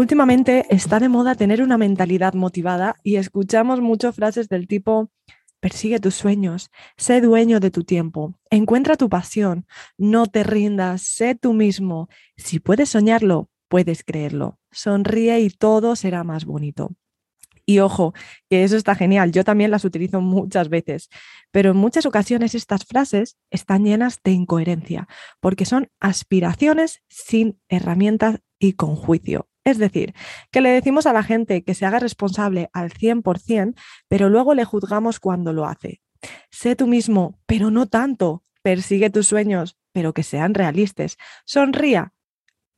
Últimamente está de moda tener una mentalidad motivada y escuchamos muchas frases del tipo Persigue tus sueños, sé dueño de tu tiempo, encuentra tu pasión, no te rindas, sé tú mismo. Si puedes soñarlo, puedes creerlo. Sonríe y todo será más bonito. Y ojo, que eso está genial, yo también las utilizo muchas veces, pero en muchas ocasiones estas frases están llenas de incoherencia, porque son aspiraciones sin herramientas y con juicio. Es decir, que le decimos a la gente que se haga responsable al 100%, pero luego le juzgamos cuando lo hace. Sé tú mismo, pero no tanto. Persigue tus sueños, pero que sean realistas. Sonría,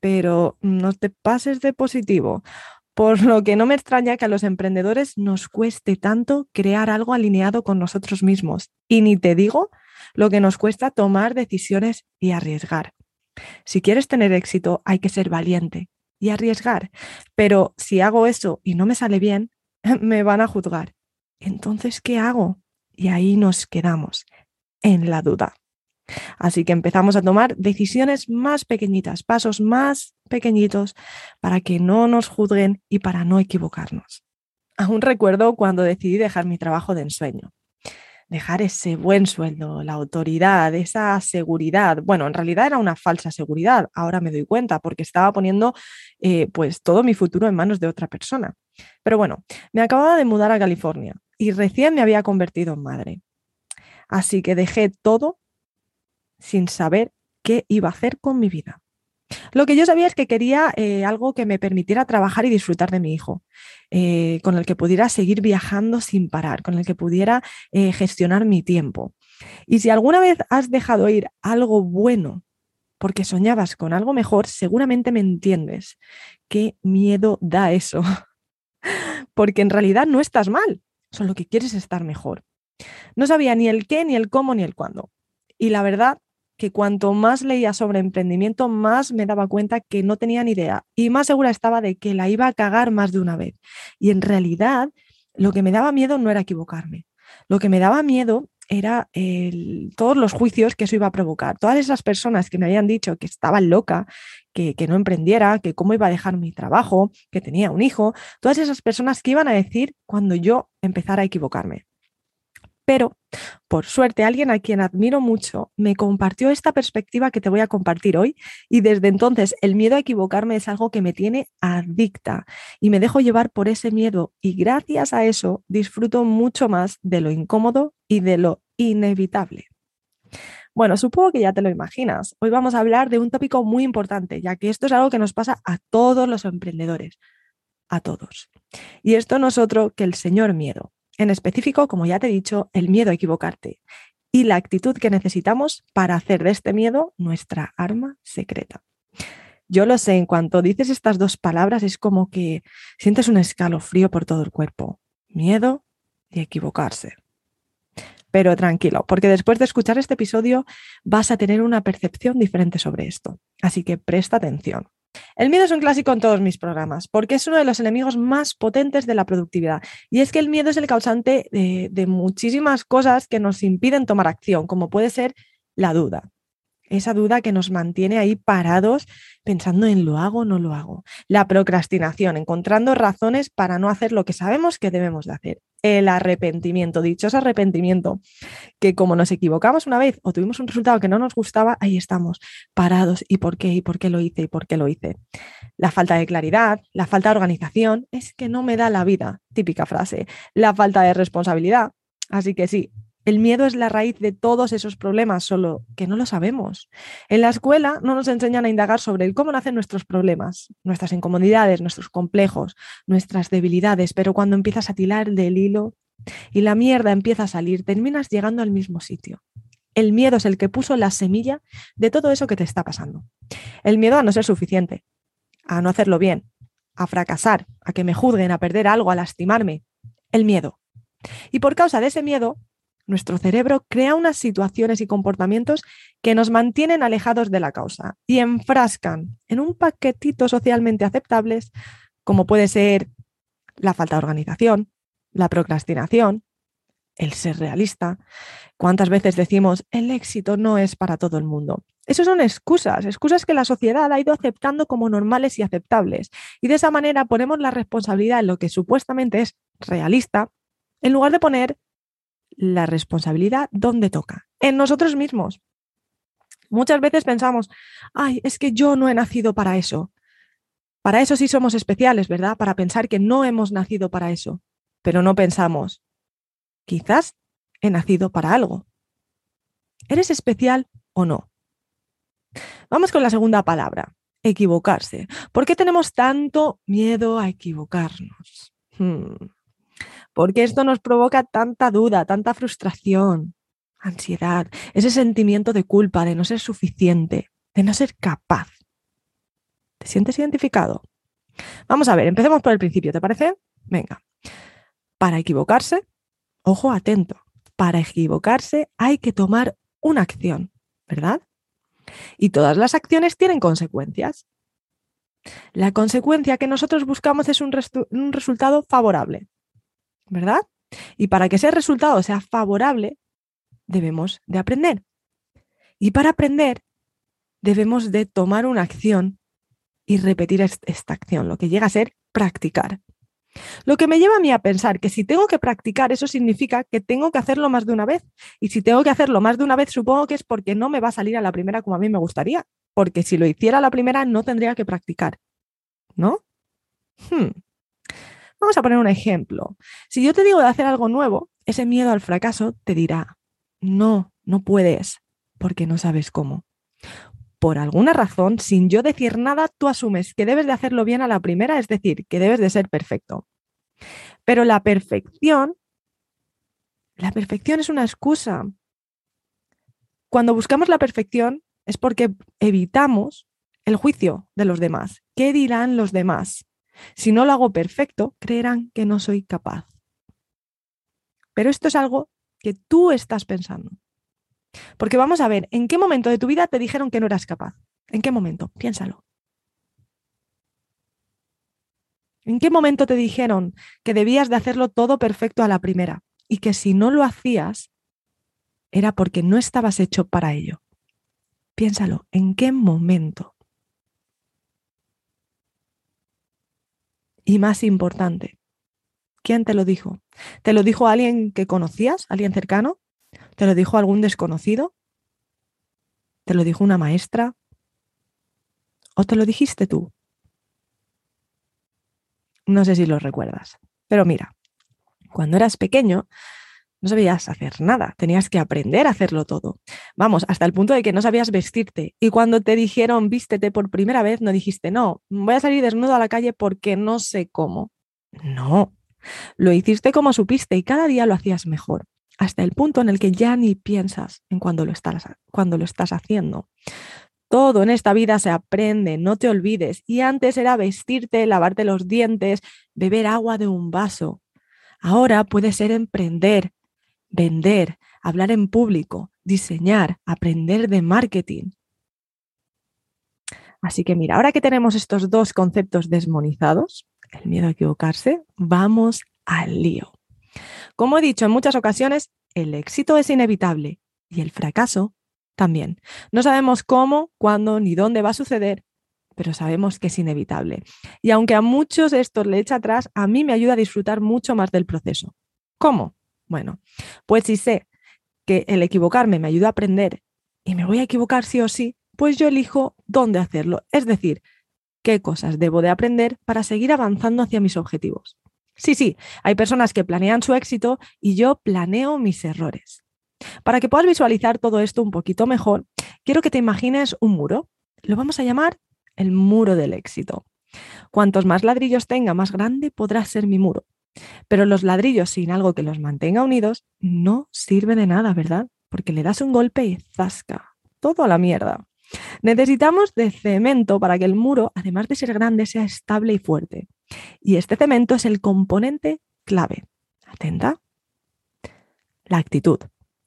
pero no te pases de positivo. Por lo que no me extraña que a los emprendedores nos cueste tanto crear algo alineado con nosotros mismos. Y ni te digo lo que nos cuesta tomar decisiones y arriesgar. Si quieres tener éxito, hay que ser valiente, y arriesgar. Pero si hago eso y no me sale bien, me van a juzgar. Entonces, ¿qué hago? Y ahí nos quedamos, en la duda. Así que empezamos a tomar decisiones más pequeñitas, pasos más pequeñitos para que no nos juzguen y para no equivocarnos. Aún recuerdo cuando decidí dejar mi trabajo de ensueño dejar ese buen sueldo, la autoridad, esa seguridad. Bueno, en realidad era una falsa seguridad, ahora me doy cuenta, porque estaba poniendo eh, pues todo mi futuro en manos de otra persona. Pero bueno, me acababa de mudar a California y recién me había convertido en madre. Así que dejé todo sin saber qué iba a hacer con mi vida. Lo que yo sabía es que quería eh, algo que me permitiera trabajar y disfrutar de mi hijo, eh, con el que pudiera seguir viajando sin parar, con el que pudiera eh, gestionar mi tiempo. Y si alguna vez has dejado ir algo bueno porque soñabas con algo mejor, seguramente me entiendes. Qué miedo da eso. porque en realidad no estás mal, solo que quieres estar mejor. No sabía ni el qué, ni el cómo, ni el cuándo. Y la verdad que cuanto más leía sobre emprendimiento, más me daba cuenta que no tenía ni idea y más segura estaba de que la iba a cagar más de una vez. Y en realidad, lo que me daba miedo no era equivocarme. Lo que me daba miedo era todos los juicios que eso iba a provocar. Todas esas personas que me habían dicho que estaba loca, que, que, no emprendiera, que cómo iba a dejar mi trabajo, que tenía un hijo, todas esas personas que iban a decir cuando yo empezara a equivocarme. Pero, por suerte, alguien a quien admiro mucho me compartió esta perspectiva que te voy a compartir hoy y desde entonces el miedo a equivocarme es algo que me tiene adicta y me dejo llevar por ese miedo y gracias a eso disfruto mucho más de lo incómodo y de lo inevitable. Bueno, supongo que ya te lo imaginas. Hoy vamos a hablar de un tópico muy importante, ya que esto es algo que nos pasa a todos los emprendedores, a todos. Y esto no es otro que el señor miedo. En específico, como ya te he dicho, el miedo a equivocarte y la actitud que necesitamos para hacer de este miedo nuestra arma secreta. Yo lo sé, en cuanto dices estas dos palabras es como que sientes un escalofrío por todo el cuerpo. Miedo y equivocarse. Pero tranquilo, porque después de escuchar este episodio vas a tener una percepción diferente sobre esto. Así que presta atención. El miedo es un clásico en todos mis programas, porque es uno de los enemigos más potentes de la productividad. Y es que el miedo es el causante de, muchísimas cosas que nos impiden tomar acción, como puede ser la duda esa duda que nos mantiene ahí parados pensando en lo hago o no lo hago. La procrastinación, encontrando razones para no hacer lo que sabemos que debemos de hacer. El arrepentimiento, dichoso arrepentimiento, que como nos equivocamos una vez o tuvimos un resultado que no nos gustaba, ahí estamos, parados. ¿Y por qué? ¿Y por qué lo hice? ¿Y por qué lo hice? La falta de claridad, la falta de organización, es que no me da la vida, típica frase. La falta de responsabilidad, Así que sí, el miedo es la raíz de todos esos problemas, solo que no lo sabemos. En la escuela no nos enseñan a indagar sobre el cómo nacen nuestros problemas, nuestras incomodidades, nuestros complejos, nuestras debilidades, pero cuando empiezas a tirar del hilo y la mierda empieza a salir, terminas llegando al mismo sitio. El miedo es el que puso la semilla de todo eso que te está pasando. El miedo a no ser suficiente, a no hacerlo bien, a fracasar, a que me juzguen, a perder algo, a lastimarme. El miedo. Y por causa de ese miedo, nuestro cerebro crea unas situaciones y comportamientos que nos mantienen alejados de la causa y enfrascan en un paquetito socialmente aceptables, como puede ser la falta de organización, la procrastinación, el ser realista. ¿Cuántas veces decimos el éxito no es para todo el mundo? Esas son excusas, excusas que la sociedad ha ido aceptando como normales y aceptables. Y de esa manera ponemos la responsabilidad en lo que supuestamente es realista, en lugar de poner la responsabilidad donde toca, en nosotros mismos. Muchas veces pensamos, ay, es que yo no he nacido para eso. Para eso sí somos especiales, ¿verdad? Para pensar que no hemos nacido para eso. Pero no pensamos, quizás he nacido para algo. ¿Eres especial o no? Vamos con la segunda palabra, equivocarse. ¿Por qué tenemos tanto miedo a equivocarnos? Hmm. ¿Por qué esto nos provoca tanta duda, tanta frustración, ansiedad, ese sentimiento de culpa, de no ser suficiente, de no ser capaz? ¿Te sientes identificado? Vamos a ver, empecemos por el principio, ¿te parece? Venga. Para equivocarse, ojo atento, para equivocarse hay que tomar una acción, ¿verdad? Y todas las acciones tienen consecuencias. La consecuencia que nosotros buscamos es un, un resultado favorable. ¿Verdad? Y para que ese resultado sea favorable, debemos de aprender. Y para aprender, debemos de tomar una acción y repetir esta acción, lo que llega a ser practicar. Lo que me lleva a mí a pensar que si tengo que practicar, eso significa que tengo que hacerlo más de una vez. Y si tengo que hacerlo más de una vez, supongo que es porque no me va a salir a la primera como a mí me gustaría. Porque si lo hiciera a la primera, no tendría que practicar. ¿No? Hmm. Vamos a poner un ejemplo. Si yo te digo de hacer algo nuevo, ese miedo al fracaso te dirá, no, no puedes, porque no sabes cómo. Por alguna razón, sin yo decir nada, tú asumes que debes de hacerlo bien a la primera, es decir, que debes de ser perfecto. Pero la perfección, la perfección es una excusa. Cuando buscamos la perfección es porque evitamos el juicio de los demás. ¿Qué dirán los demás? Si no lo hago perfecto, creerán que no soy capaz. Pero esto es algo que tú estás pensando. Porque vamos a ver, ¿en qué momento de tu vida te dijeron que no eras capaz? ¿En qué momento? Piénsalo. ¿En qué momento te dijeron que debías de hacerlo todo perfecto a la primera y que si no lo hacías era porque no estabas hecho para ello? Piénsalo, ¿en qué momento? Y más importante, ¿quién te lo dijo? ¿Te lo dijo alguien que conocías, alguien cercano? ¿Te lo dijo algún desconocido? ¿Te lo dijo una maestra? ¿O te lo dijiste tú? No sé si lo recuerdas, pero mira, cuando eras pequeño, no sabías hacer nada, tenías que aprender a hacerlo todo. Vamos, hasta el punto de que no sabías vestirte. Y cuando te dijeron vístete por primera vez, no dijiste, no, voy a salir desnudo a la calle porque no sé cómo. No, lo hiciste como supiste y cada día lo hacías mejor, hasta el punto en el que ya ni piensas en cuando lo estás, cuando lo estás haciendo. Todo en esta vida se aprende, no te olvides. Y antes era vestirte, lavarte los dientes, beber agua de un vaso. Ahora puede ser emprender, vender, hablar en público, diseñar, aprender de marketing. Así que mira, ahora que tenemos estos dos conceptos desmonizados, el miedo a equivocarse, vamos al lío. Como he dicho en muchas ocasiones, el éxito es inevitable y el fracaso también. No sabemos cómo, cuándo ni dónde va a suceder, pero sabemos que es inevitable. Y aunque a muchos esto le echa atrás, a mí me ayuda a disfrutar mucho más del proceso. ¿Cómo? Bueno, pues si sé que el equivocarme me ayuda a aprender y me voy a equivocar sí o sí, pues yo elijo dónde hacerlo, es decir, qué cosas debo de aprender para seguir avanzando hacia mis objetivos. Sí, sí, hay personas que planean su éxito y yo planeo mis errores. Para que puedas visualizar todo esto un poquito mejor, quiero que te imagines un muro. Lo vamos a llamar el muro del éxito. Cuantos más ladrillos tenga, más grande podrá ser mi muro. Pero los ladrillos sin algo que los mantenga unidos no sirve de nada, ¿verdad? Porque le das un golpe y zasca, todo a la mierda. Necesitamos de cemento para que el muro, además de ser grande, sea estable y fuerte. Y este cemento es el componente clave. Atenta. La actitud.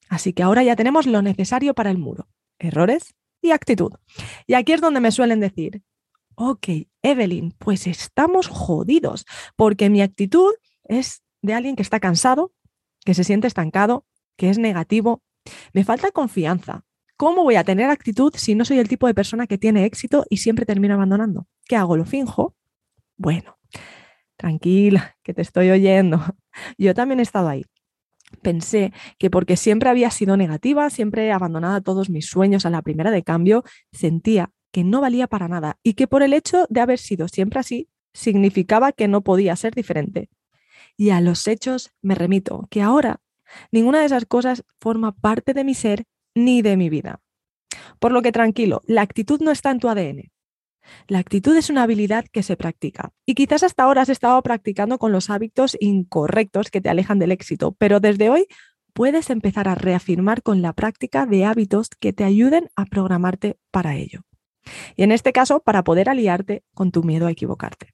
Así que ahora ya tenemos lo necesario para el muro. Errores y actitud. Y aquí es donde me suelen decir, ok, Evelyn, pues estamos jodidos, porque mi actitud es de alguien que está cansado, que se siente estancado, que es negativo. Me falta confianza. ¿Cómo voy a tener actitud si no soy el tipo de persona que tiene éxito y siempre termino abandonando? ¿Qué hago? ¿Lo finjo? Bueno, tranquila, que te estoy oyendo. Yo también he estado ahí. Pensé que porque siempre había sido negativa, siempre abandonada todos mis sueños a la primera de cambio, sentía que no valía para nada y que por el hecho de haber sido siempre así, significaba que no podía ser diferente. Y a los hechos me remito, que ahora ninguna de esas cosas forma parte de mi ser ni de mi vida. Por lo que tranquilo, la actitud no está en tu ADN. La actitud es una habilidad que se practica y quizás hasta ahora has estado practicando con los hábitos incorrectos que te alejan del éxito, pero desde hoy puedes empezar a reafirmar con la práctica de hábitos que te ayuden a programarte para ello. Y en este caso, para poder aliarte con tu miedo a equivocarte.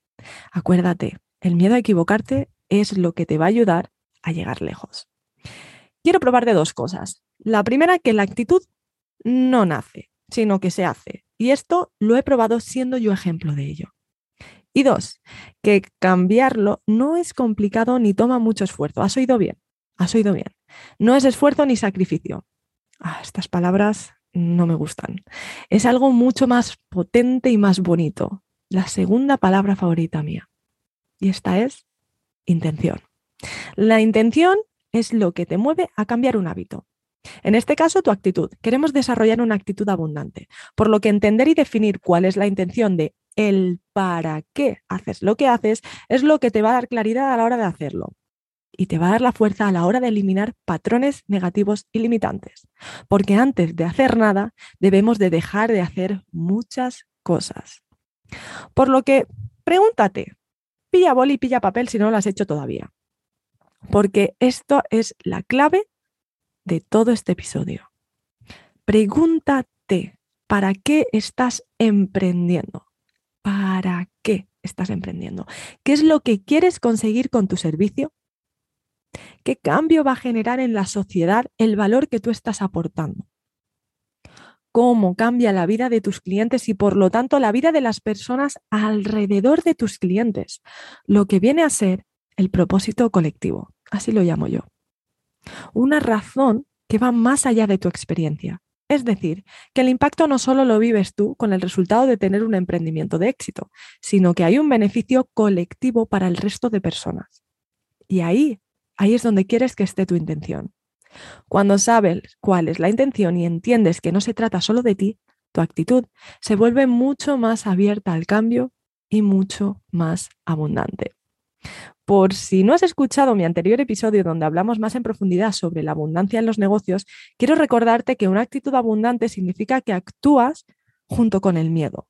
Acuérdate, el miedo a equivocarte es lo que te va a ayudar a llegar lejos. Quiero probar de dos cosas. La primera, que la actitud no nace, sino que se hace. Y esto lo he probado siendo yo ejemplo de ello. Y dos, que cambiarlo no es complicado ni toma mucho esfuerzo. ¿Has oído bien? Has oído bien. No es esfuerzo ni sacrificio. Ah, estas palabras no me gustan. Es algo mucho más potente y más bonito. La segunda palabra favorita mía. Y esta es intención. La intención es lo que te mueve a cambiar un hábito. En este caso, tu actitud. Queremos desarrollar una actitud abundante, por lo que entender y definir cuál es la intención de el para qué haces lo que haces es lo que te va a dar claridad a la hora de hacerlo y te va a dar la fuerza a la hora de eliminar patrones negativos y limitantes. Porque antes de hacer nada, debemos de dejar de hacer muchas cosas. Por lo que, pregúntate, pilla boli y pilla papel si no lo has hecho todavía. Porque esto es la clave de todo este episodio. Pregúntate, ¿para qué estás emprendiendo? ¿Para qué estás emprendiendo? ¿Qué es lo que quieres conseguir con tu servicio? ¿Qué cambio va a generar en la sociedad el valor que tú estás aportando? ¿Cómo cambia la vida de tus clientes y por lo tanto la vida de las personas alrededor de tus clientes? Lo que viene a ser el propósito colectivo, así lo llamo yo. Una razón que va más allá de tu experiencia. Es decir, que el impacto no solo lo vives tú con el resultado de tener un emprendimiento de éxito, sino que hay un beneficio colectivo para el resto de personas. Y ahí Ahí es donde quieres que esté tu intención. Cuando sabes cuál es la intención y entiendes que no se trata solo de ti, tu actitud se vuelve mucho más abierta al cambio y mucho más abundante. Por si no has escuchado mi anterior episodio donde hablamos más en profundidad sobre la abundancia en los negocios, quiero recordarte que una actitud abundante significa que actúas junto con el miedo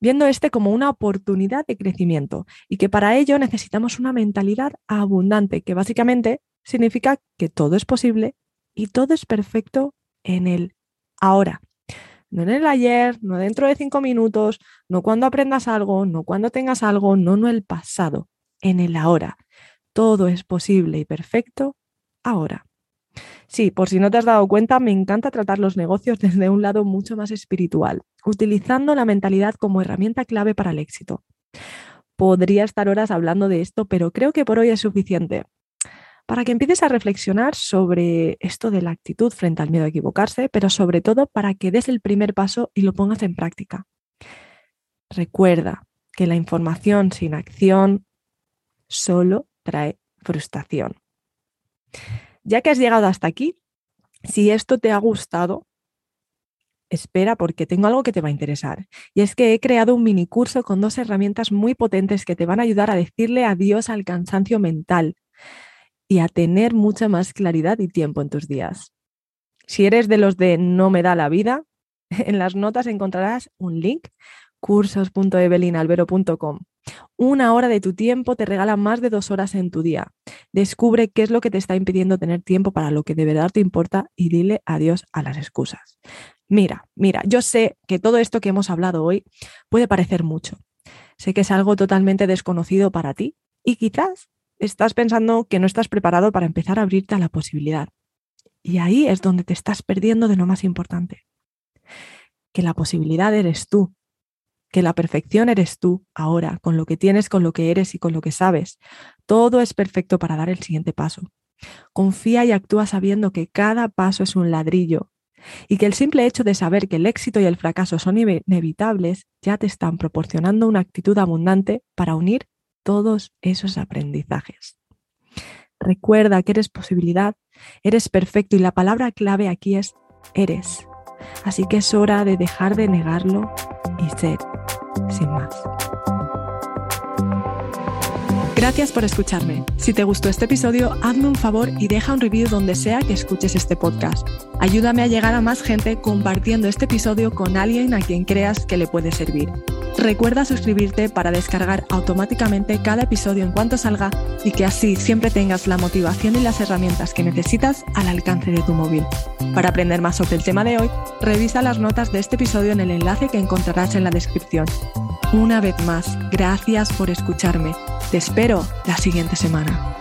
viendo este como una oportunidad de crecimiento y que para ello necesitamos una mentalidad abundante, que básicamente significa que todo es posible y todo es perfecto en el ahora. No en el ayer, no dentro de cinco minutos, no cuando aprendas algo, no cuando tengas algo, no, no el pasado, en el ahora. Todo es posible y perfecto ahora. Sí, por si no te has dado cuenta, me encanta tratar los negocios desde un lado mucho más espiritual, utilizando la mentalidad como herramienta clave para el éxito. Podría estar horas hablando de esto, pero creo que por hoy es suficiente para que empieces a reflexionar sobre esto de la actitud frente al miedo a equivocarse, pero sobre todo para que des el primer paso y lo pongas en práctica. Recuerda que la información sin acción solo trae frustración. Ya que has llegado hasta aquí, si esto te ha gustado, espera porque tengo algo que te va a interesar. Y es que he creado un mini curso con dos herramientas muy potentes que te van a ayudar a decirle adiós al cansancio mental y a tener mucha más claridad y tiempo en tus días. Si eres de los de no me da la vida, en las notas encontrarás un link cursos.evelinalvero.com. Una hora de tu tiempo te regala más de dos horas en tu día. Descubre qué es lo que te está impidiendo tener tiempo para lo que de verdad te importa y dile adiós a las excusas. Mira, mira, yo sé que todo esto que hemos hablado hoy puede parecer mucho. Sé que es algo totalmente desconocido para ti y quizás estás pensando que no estás preparado para empezar a abrirte a la posibilidad. Y ahí es donde te estás perdiendo de lo más importante. Que la posibilidad eres tú que la perfección eres tú ahora, con lo que tienes, con lo que eres y con lo que sabes. Todo es perfecto para dar el siguiente paso. Confía y actúa sabiendo que cada paso es un ladrillo y que el simple hecho de saber que el éxito y el fracaso son inevitables ya te están proporcionando una actitud abundante para unir todos esos aprendizajes. Recuerda que eres posibilidad, eres perfecto y la palabra clave aquí es eres. Así que es hora de dejar de negarlo y ser sin más. Gracias por escucharme. Si te gustó este episodio, hazme un favor y deja un review donde sea que escuches este podcast. Ayúdame a llegar a más gente compartiendo este episodio con alguien a quien creas que le puede servir. Recuerda suscribirte para descargar automáticamente cada episodio en cuanto salga y que así siempre tengas la motivación y las herramientas que necesitas al alcance de tu móvil. Para aprender más sobre el tema de hoy, revisa las notas de este episodio en el enlace que encontrarás en la descripción. Una vez más, gracias por escucharme. Te espero la siguiente semana.